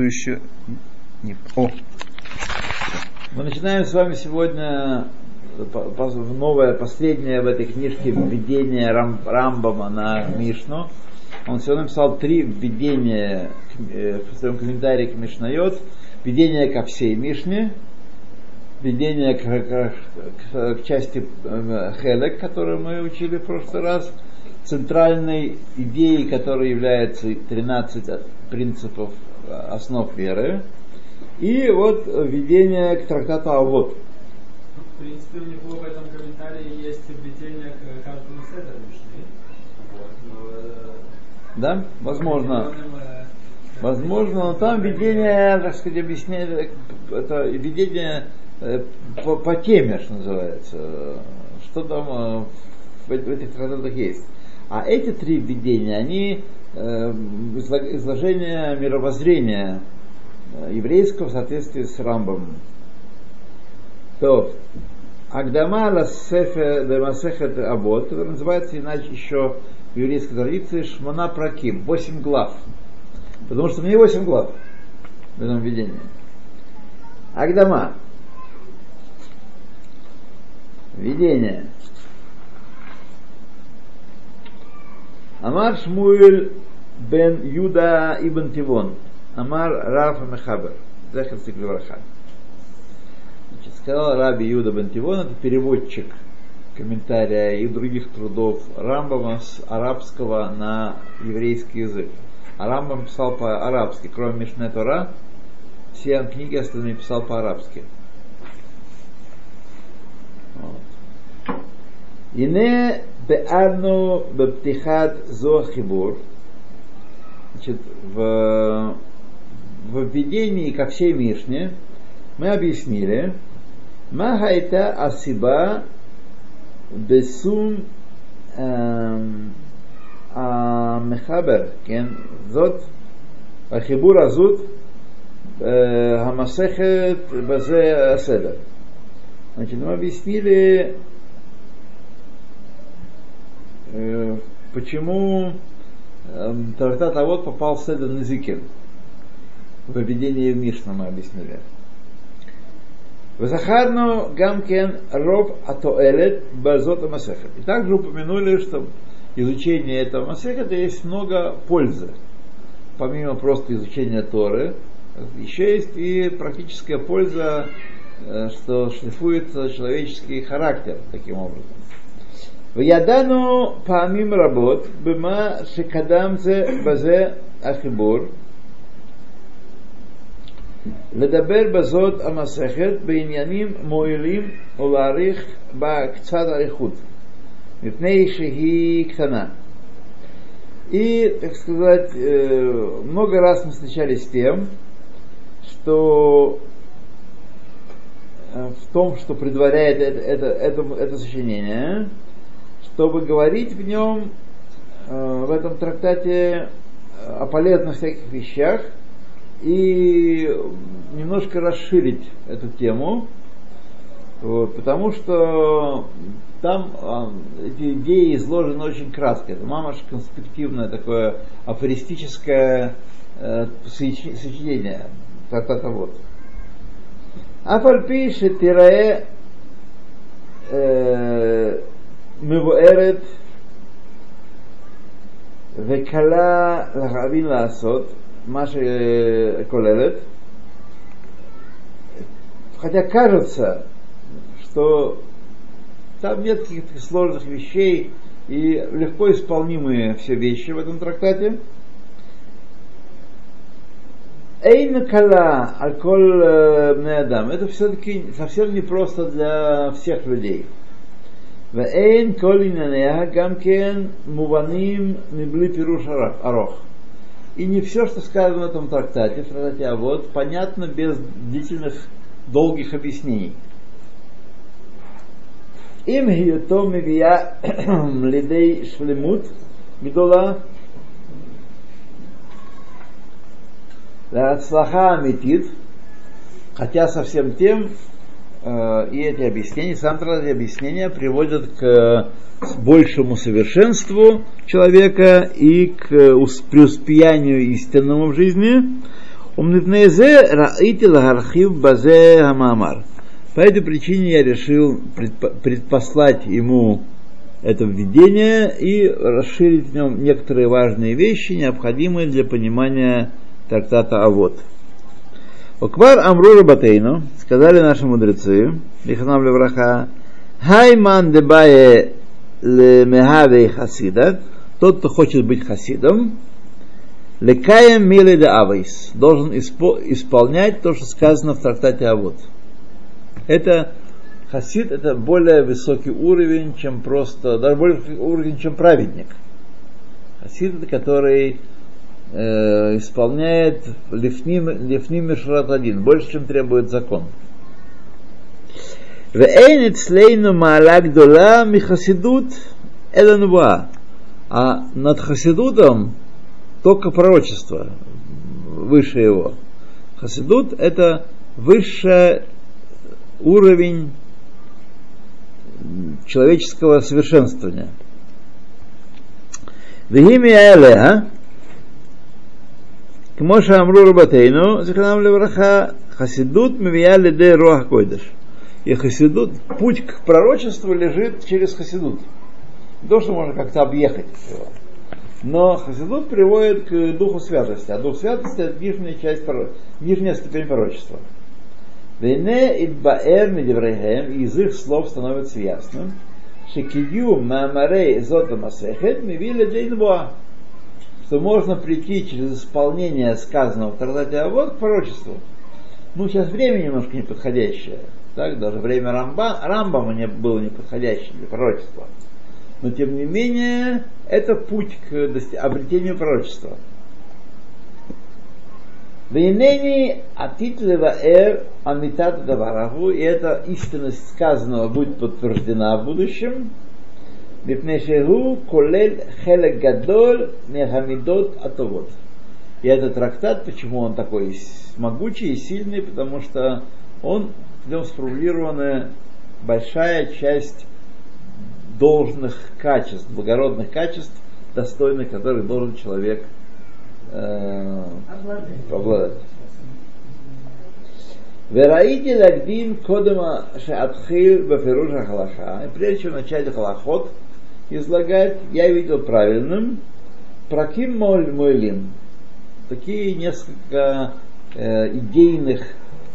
следующее. Не, о. Мы начинаем с вами сегодня новое, последнее в этой книжке введение Рам, Рамбама на Мишну. Он сегодня написал три введения э, в своем комментарии к Мишнайот. Введение ко всей Мишне, введение к, к, к, к части э, Хелек, которую мы учили в прошлый раз, центральной идеей, которая является 13 принципов э, основ веры, и вот введение к трактату Авод. В принципе, у него в этом комментарии есть введение к каждому вот, но, э, Да, возможно. Возможно, но там введение, так сказать, объяснение, это введение э, по, по теме, что называется. Что там в этих трактатах есть. А эти три введения, они э, изложение мировоззрения э, еврейского в соответствии с Рамбом. То, Агдама Лассефе Демасехет Абот, который называется иначе еще в еврейской традиции Шмана Праким, восемь глав. Потому что мне восемь глав в этом введении. Агдама. Введение. Амар Шмуэль бен Юда ибн Тивон. Амар Рафа Мехабер. Зехер Циклевраха. Сказал Раби Юда бен Тивон, это переводчик комментария и других трудов Рамбама с арабского на еврейский язык. А Рамбам писал по-арабски, кроме Мишне Тора, все книги остальные писал по-арабски. Вот. Ине Беадну Бептихат Зоахибур. Значит, в, в введении ко всей Мишне мы объяснили, Махайта Асиба Бесум המחבר, כן, זאת החיבור הזאת, המסכת בזה הסדר. Значит, мы объяснили Э, почему эм, трактат а вот попал в Седер Назикин. В введении в Мишна мы объяснили. Захарну гамкен ров атоэлет базота масехет. И также упомянули, что изучение этого масехета есть много пользы. Помимо просто изучения Торы, еще есть и практическая польза, э, что шлифуется человеческий характер таким образом. וידענו פעמים רבות במה שקדם זה בזה החיבור, לדבר בזאת המסכת בעניינים מועילים ולהעריך בה קצת אריכות, מפני שהיא קטנה. И, так сказать, много раз мы встречались с тем, что в том, что предваряет это, это, это, это сочинение, чтобы говорить в нем, э, в этом трактате, э, о полезных всяких вещах и немножко расширить эту тему, вот, потому что там э, эти идеи изложены очень кратко. Это мамаш конспективное такое афористическое э, сочинение трактата вот. Афальпи шетирае מבוארת וקלה להבין לעשות, מה שכוללת, хотя кажется, что там нет каких-то сложных вещей и легко исполнимые все вещи в этом трактате. Эйн кала алколь адам. Это все-таки совсем не просто для всех людей. ואין כל ענייניה גם כן מובנים מבלי פירוש ארוך. И не все, что сказано в этом трактате, в трактате а вот, понятно без длительных, долгих объяснений. Им היותו מביאה לידי שלמות גדולה להצלחה אמיתית, хотя совсем тем Э, и эти объяснения, сам эти объяснения приводят к большему совершенству человека и к преуспеянию истинному в жизни. По этой причине я решил предпослать ему это введение и расширить в нем некоторые важные вещи, необходимые для понимания трактата Авод. Оквар Амру Рабатейну, сказали наши мудрецы, Лиханам Левраха, Хайман дебае лемехаве хасида, тот, кто хочет быть хасидом, лекаем миле де авайс, должен исполнять то, что сказано в трактате Авод. Это хасид это более высокий уровень, чем просто, даже более высокий уровень, чем праведник. Хасид который Э, исполняет лифним, лифним мишрат один, больше, чем требует закон. Вейнет слейну михасидут эленва. А над хасидутом только пророчество выше его. Хасидут – это высший уровень человеческого совершенствования. Вихими Элеа, כמו שאמרו רבותינו, זכרם לברכה, חסידות מביאה לידי רוח הקודש. И хасидут, путь к пророчеству лежит через хасидут. Не то, что можно как-то объехать его. Но хасидут приводит к духу святости, а дух святости это нижняя часть, нижняя ступень пророчества. Вене идбаэр медеврехем, из их слов становится ясным, шекидю мамарей зота масехет мивили дейнбуа, что можно прийти через исполнение сказанного в Тардате Авод к пророчеству. Ну, сейчас время немножко неподходящее. Так, даже время Рамба, Рамбама не было неподходящим для пророчества. Но, тем не менее, это путь к обретению пророчества. Вейнени атит леваэр амитат давараву, и эта истинность сказанного будет подтверждена в будущем. Мипнешегу колель хелек гадоль мехамидот атовод. И этот трактат, почему он такой могучий и сильный, потому что он, в нем сформулирована большая часть должных качеств, благородных качеств, достойных которых должен человек э, обладать. Вераите лагдим кодема шеатхил бафируша халаха. И прежде чем начать халахот излагать, я видел правильным праким моль мойлим. Такие несколько э, идейных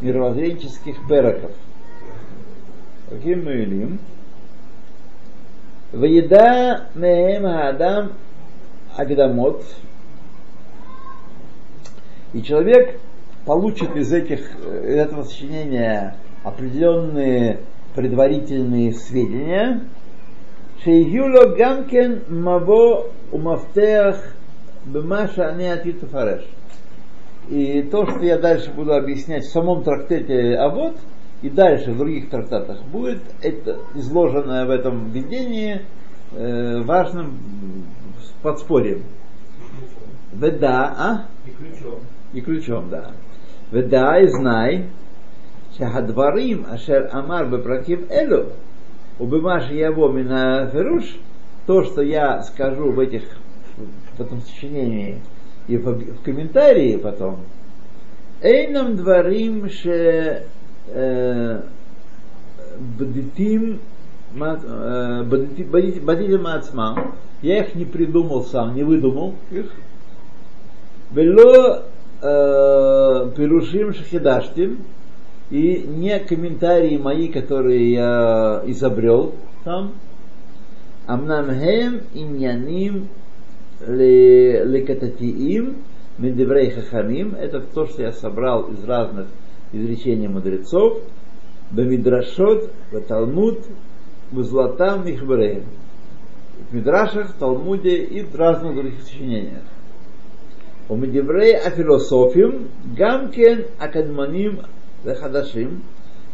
мировоззренческих пероков. Праким мойлим. Ваеда меем адам агдамот. И человек получит из этих, из этого сочинения определенные предварительные сведения. Шейгюло гамкен маво умафтеах бемаша ане атиту фареш. И то, что я дальше буду объяснять в самом трактате Авод, и дальше в других трактатах будет это изложенное в этом видении э, важным подспорьем. Веда, а? И ключом. И ключом, да. Веда и знай, שהדברים אשר אמר בפרקים אלו, Убимаш Яво Мина Феруш, то, что я скажу в этих в этом сочинении и в комментарии потом, Эйнам дворим ше э, бдитим э, бдитим ацмам. Я их не придумал сам, не выдумал их. Вело э, пирушим шахидаштим и не комментарии мои, которые я изобрел там, Амнамхем иньяним лекататиим медеврей хахамим, это то, что я собрал из разных изречений мудрецов, бамидрашот, в Талмуд, в Златам и В Мидрашах, Талмуде и в разных других сочинениях. У Медеврей о философим, гамкен акадманим хадашим,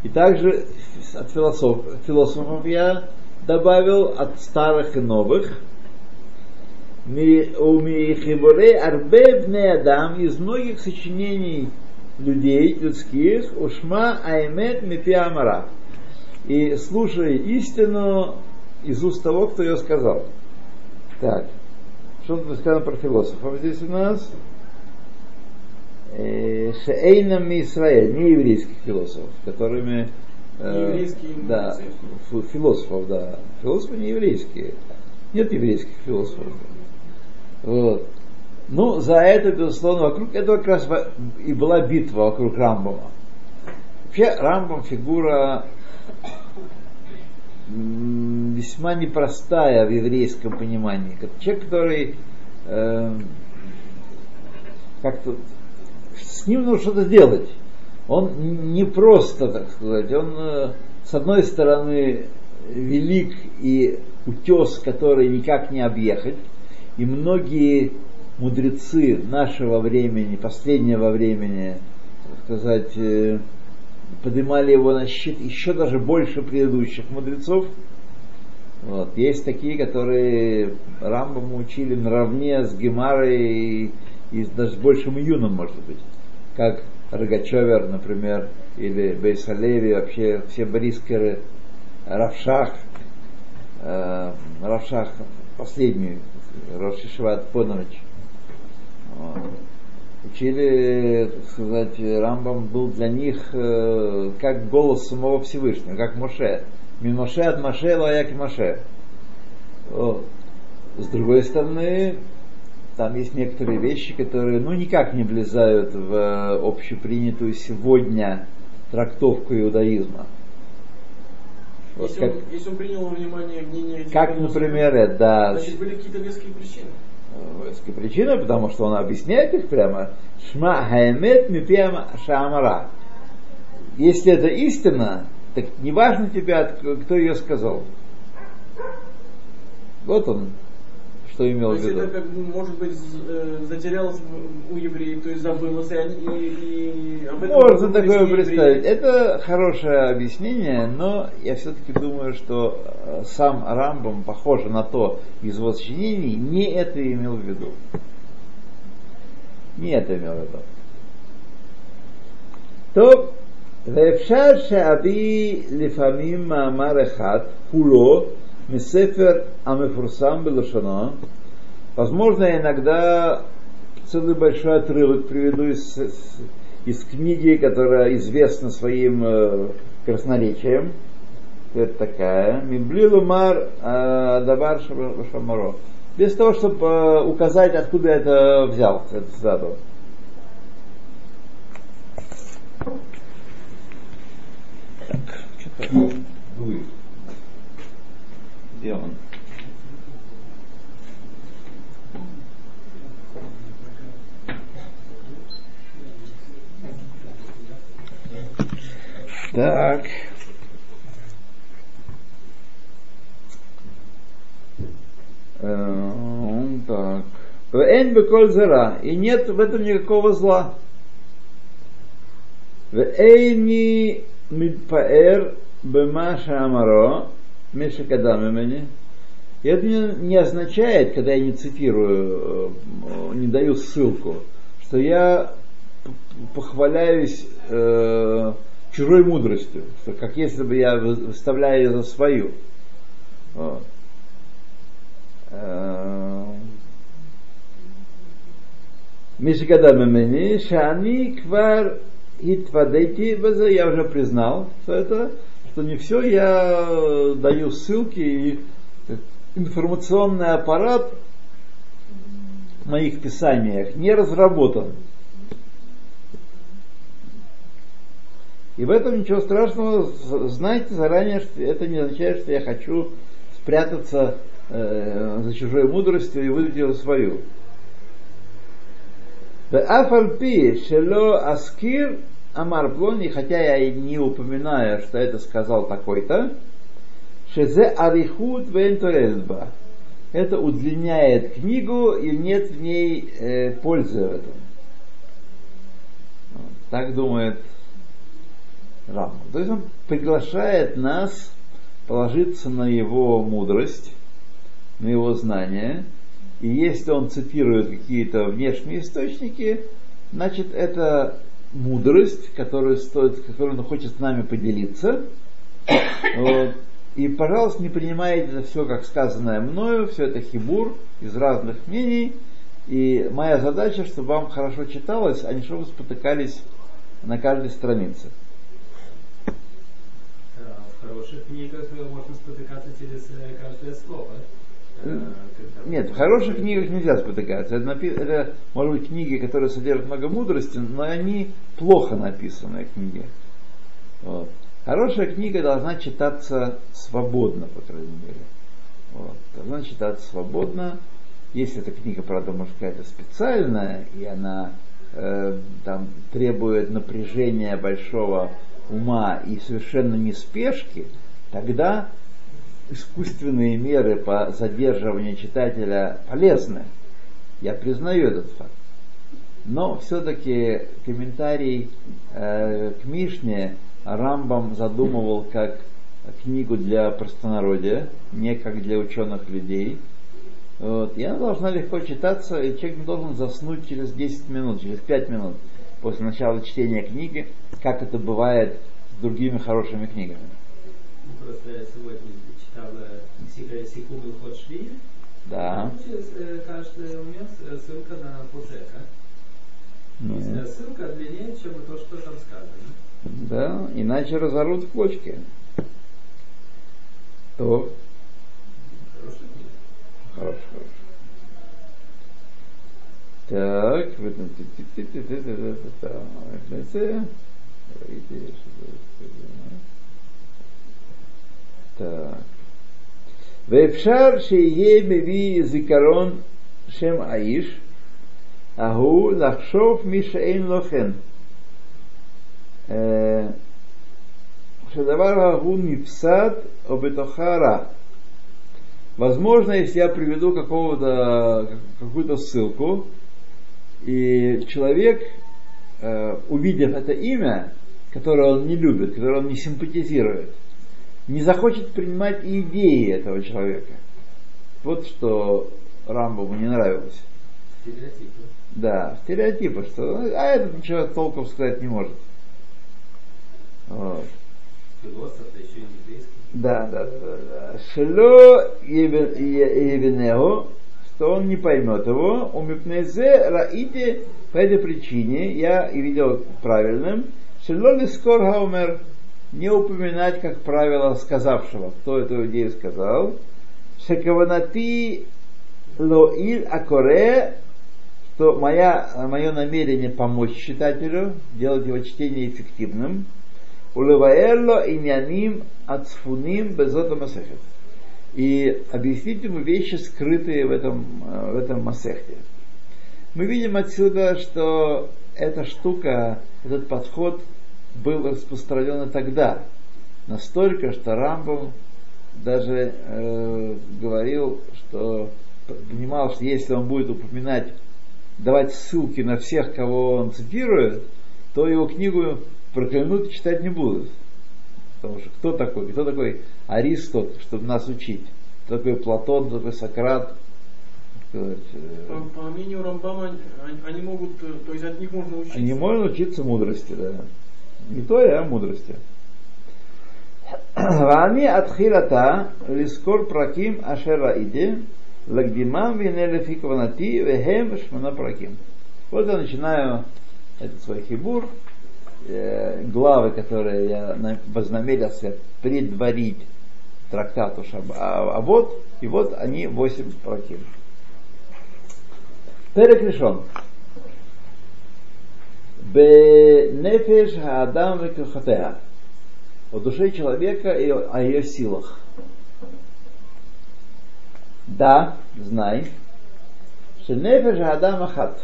и также от философ, философов я добавил от старых и новых. У Михибурей Арбе Адам из многих сочинений людей людских, ушма аймет мипи амара. И слушай истину из уст того, кто ее сказал. Так, что сказано про философов здесь у нас? Э, Шейнам Израиль, не еврейских философов, которыми еврейские да, философов, да. Философы не еврейские. Нет еврейских философов. Вот. Ну, за это, безусловно, вокруг этого как раз и была битва вокруг Рамбама. Вообще, Рамбам фигура весьма непростая в еврейском понимании. Как человек, который э, как-то с ним нужно что-то делать. Он не просто, так сказать, он э, с одной стороны велик и утес, который никак не объехать, и многие мудрецы нашего времени, последнего времени, так сказать, э, поднимали его на щит еще даже больше предыдущих мудрецов. Вот. Есть такие, которые Рамбаму учили наравне с Гемарой и, и даже с большим юном, может быть. Как Рогачевер, например, или Бейсалеви, вообще все брискеры, Равшах, э, Равшах последний, Рошишеват Понович. Вот. Учили, так сказать, Рамбам был для них э, как голос самого Всевышнего, как Моше. Мин Моше от Моше, лаяк Моше. Вот. С другой стороны, там есть некоторые вещи, которые ну, никак не влезают в э, общепринятую сегодня трактовку иудаизма. Вот Если, как, он, если он принял во внимание мнение как, например, это, да, Значит, были какие-то веские причины. Веская причина, потому что он объясняет их прямо. Шма хаэмет мипиам шамара. Если это истина, так не важно тебе, от- кто ее сказал. Вот он, что имел То в есть виду. это, как, бы, может быть, з- э, затерялось в- у евреев, то есть забылось, и, они, и, и об этом Можно подумали такое евреи. представить. Это хорошее объяснение, но я все-таки думаю, что э, сам Рамбам, похоже на то из его сочинений, не это имел в виду. Не это имел в виду. טוב, ואפשר שאביא לפעמים מאמר אחד, כולו, Мисефер Амифурсам Белашано. Возможно, я иногда целый большой отрывок приведу из, из книги, которая известна своим э, красноречием. Это такая. Миблилу мар давар шамаро. Без того, чтобы указать, откуда я это взял, эту цитату. Так, что-то сделан. Так. Он так. Э, Вен беколь зера. И нет в этом никакого зла. Вейни мидпаэр бемаша амаро. Мешикадам имени. И это не, не означает, когда я не цитирую, э, не даю ссылку, что я похваляюсь э, чужой мудростью, что как если бы я выставляю ее за свою. Вот. Э, Мишгадам имени, Шани, Квар, Итвадети, я уже признал, что это что не все я даю ссылки и информационный аппарат в моих писаниях не разработан. И в этом ничего страшного. З- Знайте заранее, что это не означает, что я хочу спрятаться э, за чужой мудростью и выдать ее за свою. ואף על פי שלא אזכיר Амар Плони, хотя я и не упоминаю, что это сказал такой-то, Шезе Арихут Вентурезба. Это удлиняет книгу и нет в ней э, пользы в этом. Вот, так думает Рамбам. То есть он приглашает нас положиться на его мудрость, на его знания. И если он цитирует какие-то внешние источники, значит это мудрость, которую, стоит, которую он хочет с нами поделиться. Вот. И, пожалуйста, не принимайте это все как сказанное мною, все это хибур из разных мнений, И моя задача, чтобы вам хорошо читалось, а не чтобы спотыкались на каждой странице. Да, В хороших книгах можно спотыкаться через э, каждое слово. Э, Нет, в хороших книгах нельзя спотыкаться. Это, напи- это, может быть, книги, которые содержат много мудрости, но они плохо написанные книги. Вот. Хорошая книга должна читаться свободно, по крайней мере. Вот. Должна читаться свободно. Если эта книга, правда, может какая-то специальная, и она э, там требует напряжения большого ума и совершенно не спешки, тогда искусственные меры по задерживанию читателя полезны. Я признаю этот факт. Но все-таки комментарий э, к Мишне Рамбам задумывал как книгу для простонародия, не как для ученых людей. Вот. И она должна легко читаться, и человек не должен заснуть через 10 минут, через 5 минут после начала чтения книги, как это бывает с другими хорошими книгами. Ну, Просто я сегодня читал секунду ход шви. Да. Э, каждый у меня э, ссылка на Пусека. Ну, Если ссылка длиннее, чем то, что там сказано. Да, иначе разорвут в клочки. То Хорошая книга. Хорошо, хорошо. Так, в этом так. ואפשר שיהיה מביא זיכרון שם האיש, ההוא לחשוב מי שאין לו כן. אה, שהדבר ההוא נפסד או בתוכה רע. Возможно, если я приведу какого-то, какую-то ссылку, и человек, э, увидев это имя, которое он не любит, которое он не симпатизирует, не захочет принимать и идеи этого человека. Вот что Рамбову не нравилось. Стереотипы. Да, стереотипы, что а этот ничего толком сказать не может. Вот. Философ, да еще и еврейский. Да, да, да, да. Шело Евенео, что он не поймет его, у Мипнезе Раите, по этой причине я и видел правильным, Шело Лискор Хаумер, не упоминать, как правило, сказавшего, кто эту идею сказал, Шекаванати Лоиль Акоре, что моя, мое намерение помочь читателю, делать его чтение эффективным, Улываэлло иняним ацфуним безота масехет. И объяснить ему вещи, скрытые в этом, в этом масехте. Мы видим отсюда, что эта штука, этот подход был распространен и тогда. Настолько, что Рамбов даже э, говорил, что понимал, что если он будет упоминать, давать ссылки на всех, кого он цитирует, то его книгу проклянут и читать не будут. Потому что кто такой? Кто такой Аристот, чтобы нас учить? Кто такой Платон, кто такой Сократ? Сказать, По, э, по мнению Рамбама, они, они могут, э, то есть от них можно учиться. Не можно учиться мудрости, да не Торе, а мудрости. Вани атхилата лискор праким ашераиди лагдимам винелефикванати вехем шмана праким. Вот я начинаю этот свой хибур, э, главы, которые я вознамерился предварить трактату Шаба. А, а вот, и вот они восемь праким. Перек. Бенефеш Адам Векахатеа. О душе человека и о ее силах. Да, знай, что нефеш Адам Ахат.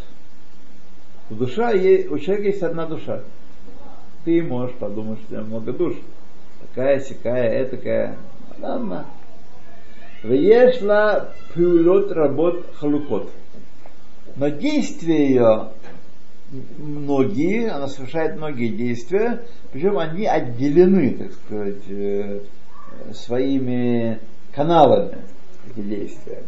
Душа, е- у человека есть одна душа. Ты можешь подумать, что у тебя много душ. Такая, сякая, этакая. Ладно. Вешла пюлот работ халукот. Но действия ее многие, она совершает многие действия, причем они отделены, так сказать, э, своими каналами, эти действия.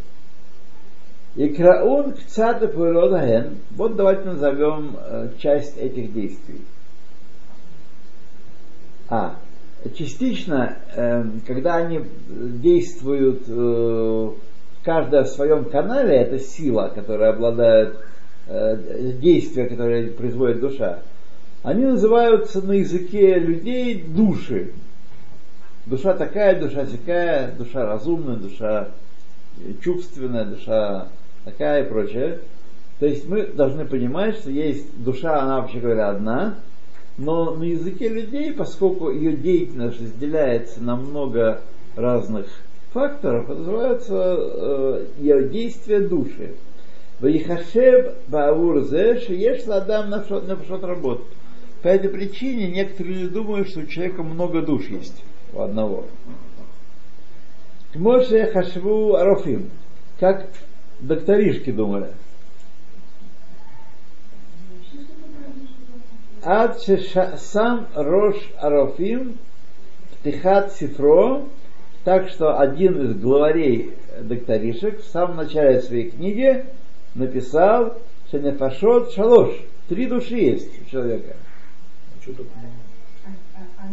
И краун кцата пуэлодаген, вот давайте назовем э, часть этих действий. А, частично, э, когда они действуют каждая в своем канале, это сила, которая обладает действия, которое производит душа, они называются на языке людей души. Душа такая, душа такая, душа разумная, душа чувственная, душа такая и прочее. То есть мы должны понимать, что есть душа, она вообще говоря одна, но на языке людей, поскольку ее деятельность разделяется на много разных факторов, называется э, ее действие души. Ваихашеб баур зе шиеш ладам на пшот работ. По этой причине некоторые люди думают, что у человека много душ есть у одного. Моше хашву арофим, как докторишки думали. Ад сам рош арофим птихат сифро, так что один из главарей докторишек в самом начале своей книги написал Шенефашот Шалош. Три души есть у человека. А, а, а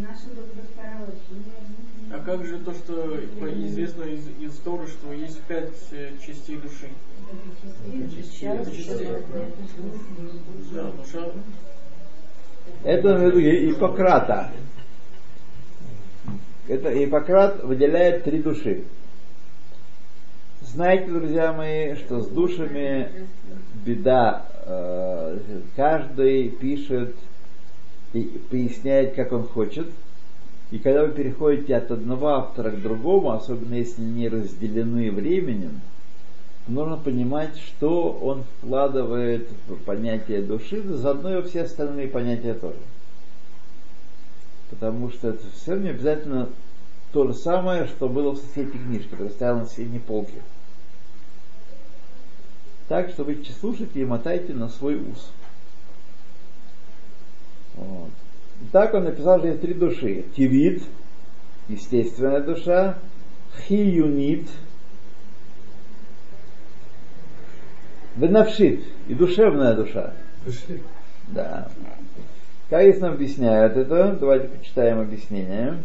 А как же то, что известно из, из Торы, что есть пять э, частей души? Да, душа. Это в виду Иппократа. Это Иппократ выделяет три души. Знаете, друзья мои, что с душами беда. Э, каждый пишет и поясняет, как он хочет. И когда вы переходите от одного автора к другому, особенно если не разделены временем, нужно понимать, что он вкладывает в понятие души, заодно и все остальные понятия тоже. Потому что это все не обязательно то же самое, что было в соседней книжке, которая стояла на соседней полке. Так что вы слушайте и мотайте на свой ус. Вот. Так он написал, что есть три души. Тивид, естественная душа, хиюнит, венавшит и душевная душа. Да. Как нам объясняют это? Давайте почитаем объяснение.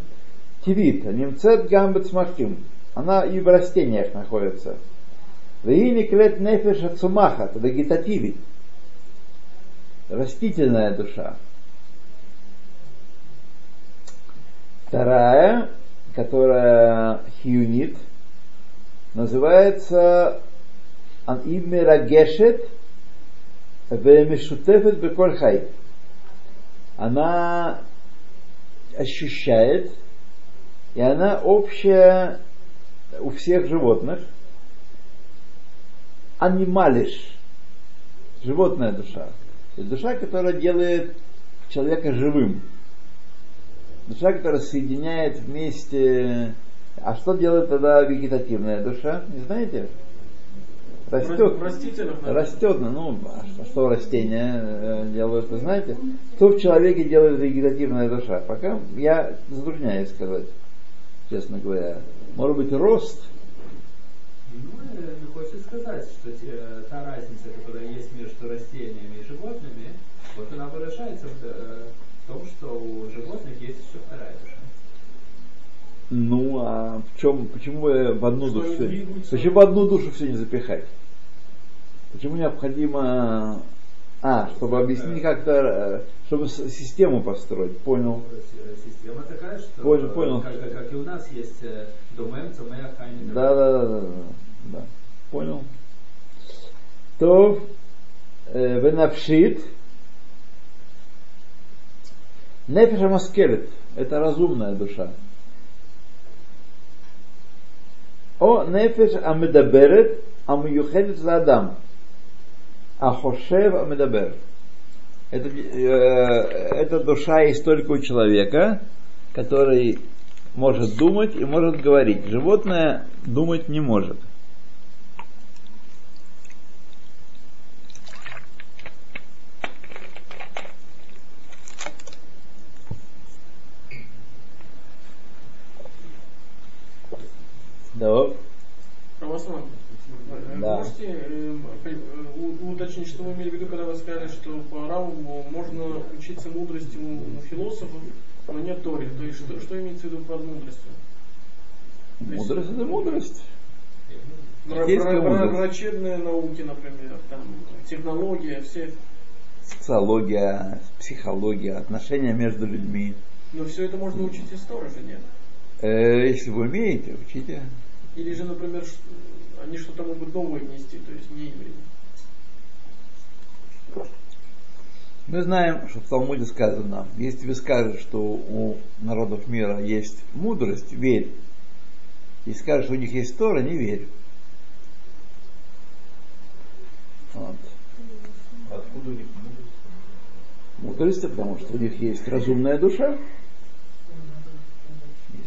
Тивит, немцет гамбет смахтим. Она и в растениях находится. Вегини клет нефеш ацумаха, вегетативит. Растительная душа. Вторая, которая хиюнит, называется Анимирагешет Вемешутефет Беколь Хай. Она ощущает, и она общая у всех животных. Анималиш, животная душа. Это душа, которая делает человека живым. Душа, которая соединяет вместе... А что делает тогда вегетативная душа? Не знаете? Растет. Растет, ну, а что растения э, делают, вы знаете? Что в человеке делает вегетативная душа? Пока я затрудняюсь сказать, честно говоря. Может быть, рост? Э, сказать, что э, та разница, которая есть между растениями и животными, вот она выражается в том, что у животных есть еще вторая душа. Ну, а в чем, почему в одну что душу, почему в одну душу все не запихать? Почему необходимо, а, чтобы объяснить как-то, э, чтобы систему построить, понял? Система такая, что понял, понял. Как, как и у нас есть э, домен, цумея, хайни. Да, да, да, да, да, понял. То э, ונפשית, נפש המשכלת – это разумная душа. או נפש המדברת המיוחדת לאדם. החושב המדבר. Это, э, эта душа есть только у человека, который может думать и может говорить. Животное думать не может. Да. Православие. Да. Можете э, э, уточнить, что вы имели в виду, когда вы сказали, что по Раву можно учиться мудрости у, у философов, но не Торе. То есть что, что имеется в виду под мудростью? Мудрость это вра- вра- мудрость. Врачебные науки, например, там, технология, все. Социология, психология, отношения между людьми. Но все это можно учить из Торы же, нет? Э, если вы умеете, учите. Или же, например, они что-то могут новое внести, то есть не евреи. Мы знаем, что в Талмуде сказано, если вы скажете, что у народов мира есть мудрость, верь. Если скажешь, что у них есть Тора, не верь. Вот. Откуда у них мудрость? Мудрость, потому что у них есть разумная душа.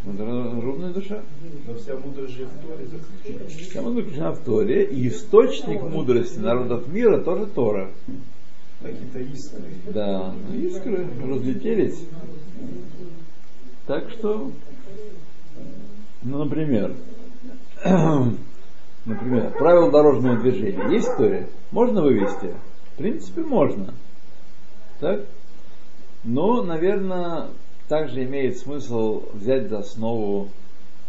Разумная душа. Но вся мудрость же в Торе заключена. Вся мудрость заключена в Торе. И источник мудрости народов мира тоже Тора. Какие-то искры. Да, ну, искры разлетелись. Так что, ну, например, например, правила дорожного движения есть в Торе? Можно вывести? В принципе, можно. Так? Но, наверное, также имеет смысл взять за основу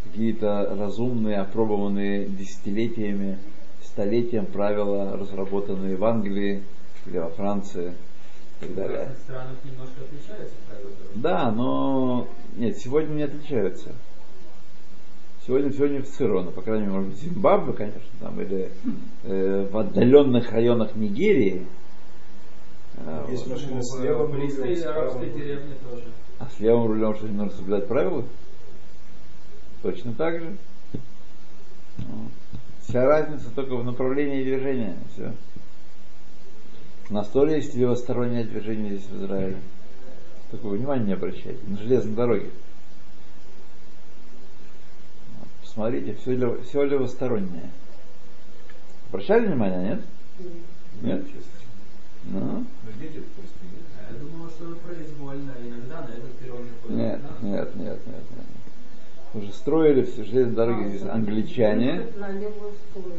какие-то разумные, опробованные десятилетиями, столетием правила, разработанные в Англии или во Франции и так В далее. разных странах немножко отличаются правила Да, но нет, сегодня не отличаются. Сегодня все унифицировано, по крайней мере, может быть, Зимбабве, конечно, там, или э, в отдаленных районах Нигерии. А, Есть вот. машины с В левым близкой рулем, с правым арабской рулем. деревне тоже. А с левым рулем что, нужно соблюдать правила? Точно так же. Вся разница только в направлении движения. Все. На столе есть левостороннее движение здесь в Израиле. Такое внимание не обращайте. На железной дороге. Посмотрите, все, лево- все левостороннее. Обращали внимание, нет? Нет? Ну, не видят. Я думал, что произвольно. Иногда на этот перрон заходит. Нет, нет, нет, нет, нет. Уже строили все железные дороги здесь англичане.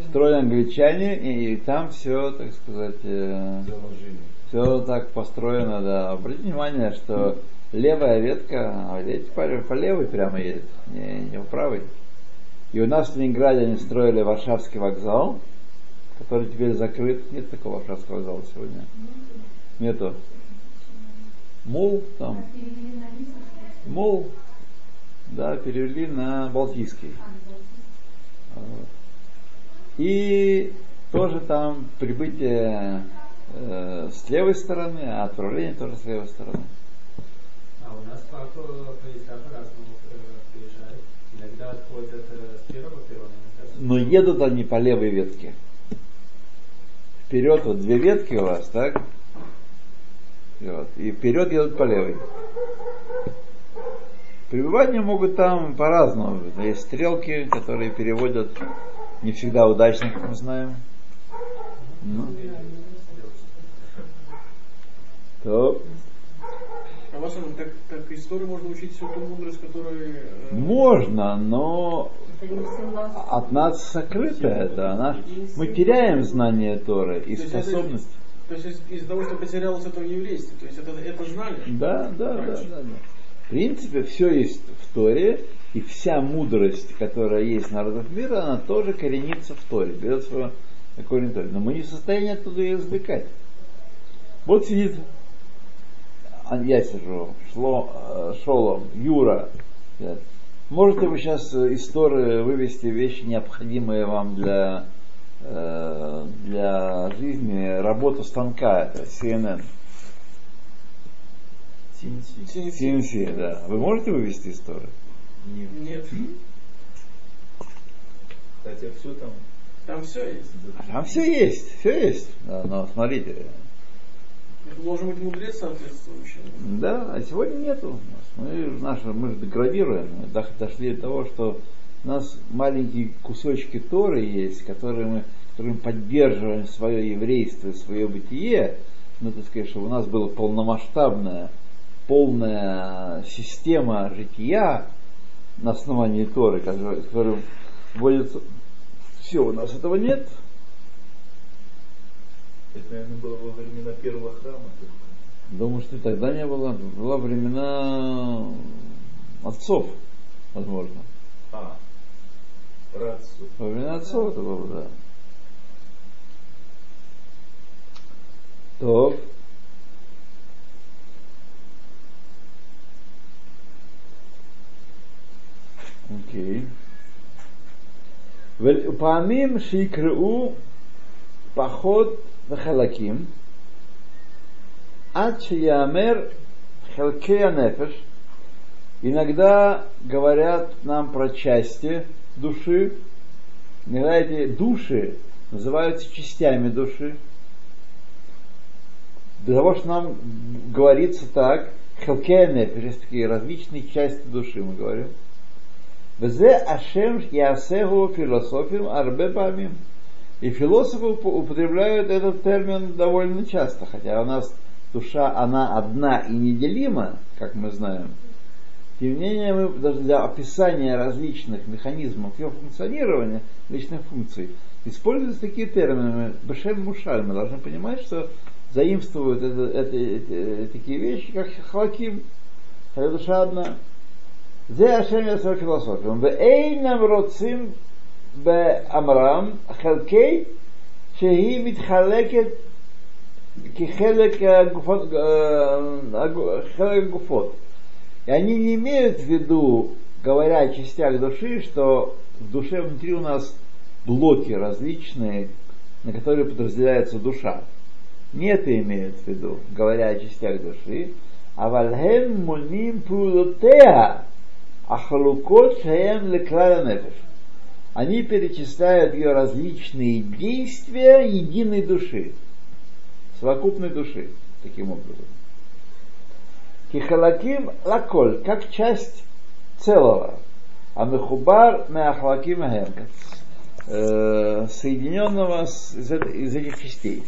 Строили англичане, и, и там все, так сказать, Заложили. все так построено, да. Обратите внимание, что левая ветка, а видите, по, по левой прямо едет, не, не по правой. И у нас в Ленинграде они строили Варшавский вокзал, который теперь закрыт. Нет такого Варшавского вокзала сегодня. Нету. Мол, там, мол, да, перевели на Балтийский. И тоже там прибытие э, с левой стороны, а отправление тоже с левой стороны. А у нас по, поезда по-разному э, приезжают. Иногда отходят э, с первого с Но едут они по левой ветке. Вперед вот две ветки у вас, так? И, вот, и вперед едут по левой. Пребывания могут там по-разному. Есть стрелки, которые переводят не всегда удачно, как мы знаем. Ну. То А вас так, так историю можно учить всю ту мудрость, которая... э, можно, но от нас сокрыто это. Она- мы теряем знание Торы и То способность. То есть из- из-за того, что потерялось это в еврействе, то есть это, это знали? Да, да, да, да, да. В принципе, все есть в Торе, и вся мудрость, которая есть в народах мира, она тоже коренится в Торе, берет свое корень Торе. Но мы не в состоянии оттуда ее извлекать. Вот сидит, я сижу, Шло, э, Шолом, Юра. Можете вы сейчас из Торы вывести вещи, необходимые вам для, э, для жизни, работу станка, это CNN. CNC. CNC, да. Вы можете вывести из Торы? Нет. Нет. Хотя все там Там все есть. Там все есть, все есть. Да, но смотрите, Это должен быть мудрец соответствующий. да, а сегодня нету. Мы, наши, мы же деградируем, мы до- дошли до того, что у нас маленькие кусочки Торы есть, которые мы, которыми поддерживаем свое еврейство, свое бытие, ну, так сказать, чтобы у нас была полномасштабная, полная система жития на основании Торы, которая, которая вводится... Все, у нас этого нет. Это, наверное, было во времена первого храма. только. Думаю, что и тогда не было. Была времена отцов, возможно. А, Рацу. Во времена отцов это было, да. То. Окей. ופעמים שיקראו פחות וחלקים עד שיאמר חלקי הנפש Иногда говорят нам про части души. Иногда эти души называются частями души. Для того, что нам говорится так, хелкене, есть такие различные части души, мы говорим. Везе Ашем Ясегу философим арбе памим. И философы употребляют этот термин довольно часто, хотя у нас душа, она одна и неделима, как мы знаем. Тем не менее, мы даже для описания различных механизмов ее функционирования, личных функций, используются такие термины. Бешем Мушаль, мы должны понимать, что заимствуют это, это, это, такие вещи, как Хаким, душа одна. Зе философия. באמרם חלקי שהיא מתחלקת כחלק הגופות, חלק הגופות. И они не имеют в виду, говоря о частях души, что в душе внутри у нас блоки различные, на которые подразделяется душа. Не это имеют в виду, говоря о частях души. А вальхем муним пулотеа ахалукот шаем леклара нефеш. Они перечисляют ее различные действия единой души, совокупной души, таким образом. Кихалаким лаколь, как часть целого. А мехубар меахлаким ахем, соединенного из, из этих частей.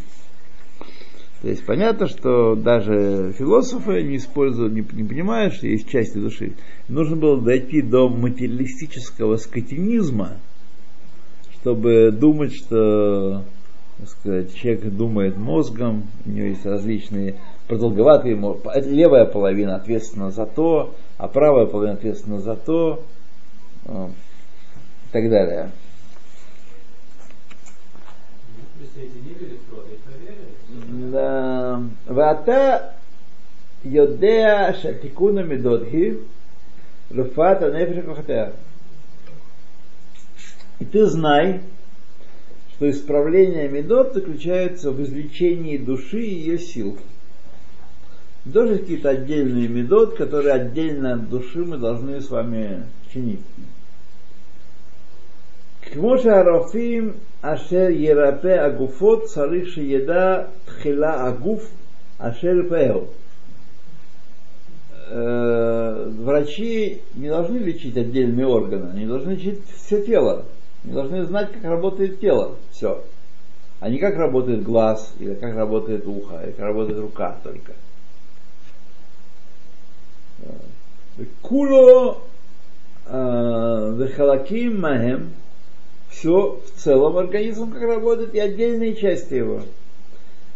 То есть понятно, что даже философы не используют, не, не понимают, что есть части души. Нужно было дойти до материалистического скотинизма, чтобы думать, что сказать, человек думает мозгом, у него есть различные продолговатые мозг. Левая половина ответственна за то, а правая половина ответственна за то, э, и так далее. Да. Вата Йодея Шатикуна Медодхи Руфата Нефрикохатея. И ты знай, что исправление медот заключается в извлечении души и ее сил. Тоже какие-то отдельные медот, которые отдельно от души мы должны с вами чинить. Кмоша Арафим Ашер Ерапе Агуфот Сариши Еда Тхила Агуф Ашер Пео. Э, врачи не должны лечить отдельные органы, они должны лечить все тело. Они должны знать, как работает тело, все. А не как работает глаз, или как работает ухо, или как работает рука только. Куло вехалаким махем все в целом организм как работает и отдельные части его.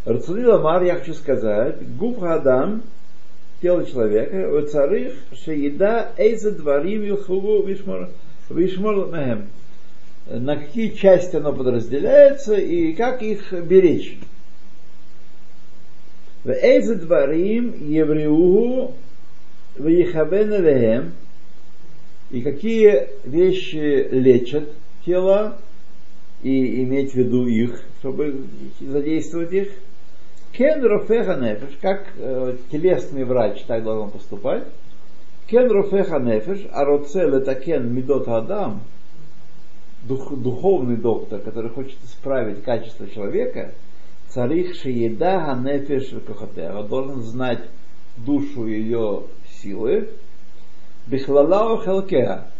Рацули Ламар, я хочу сказать, губ Адам, тело человека, царих шееда эйзе дворим юхугу вишмор мехем. На какие части оно подразделяется и как их беречь. В эйзе дворим евреугу и какие вещи лечат тела и иметь в виду их, чтобы задействовать их. Кен рофеха как э, телесный врач так должен поступать. Кен рофеха а роцел это кен мидот адам, дух, духовный доктор, который хочет исправить качество человека, царих шиеда ганефеш он должен знать душу ее силы, бихлалао хелкеа,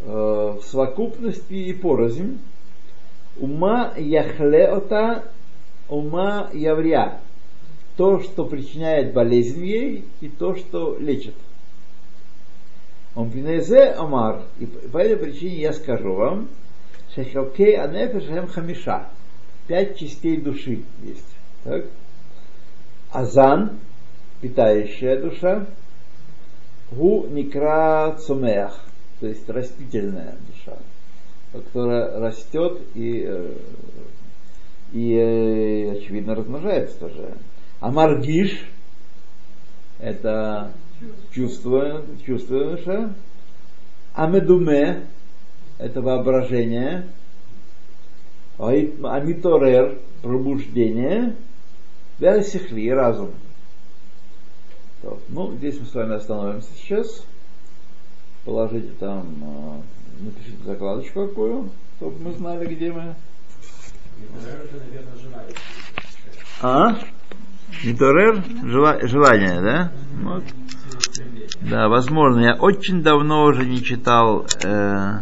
Э, в совокупности и порознь. Ума яхлеота, ума явря. То, что причиняет болезнь ей, и то, что лечит. Он пинезе омар. И по этой причине я скажу вам, шехалкей анефеш хамиша. Пять частей души есть. Так? Азан, питающая душа. Гу никра то есть растительная душа. которая растет и, э, и э, очевидно, размножается тоже. А маргиш – это чувство, чувствуешь, а медуме – это воображение, амиторер – пробуждение, сихли – разум. Ну, здесь мы с вами остановимся сейчас. Положите там, э, напишите закладочку какую, чтобы мы знали, где мы. А? Миторер? Желание, да? Вот. Да, возможно. Я очень давно уже не читал э,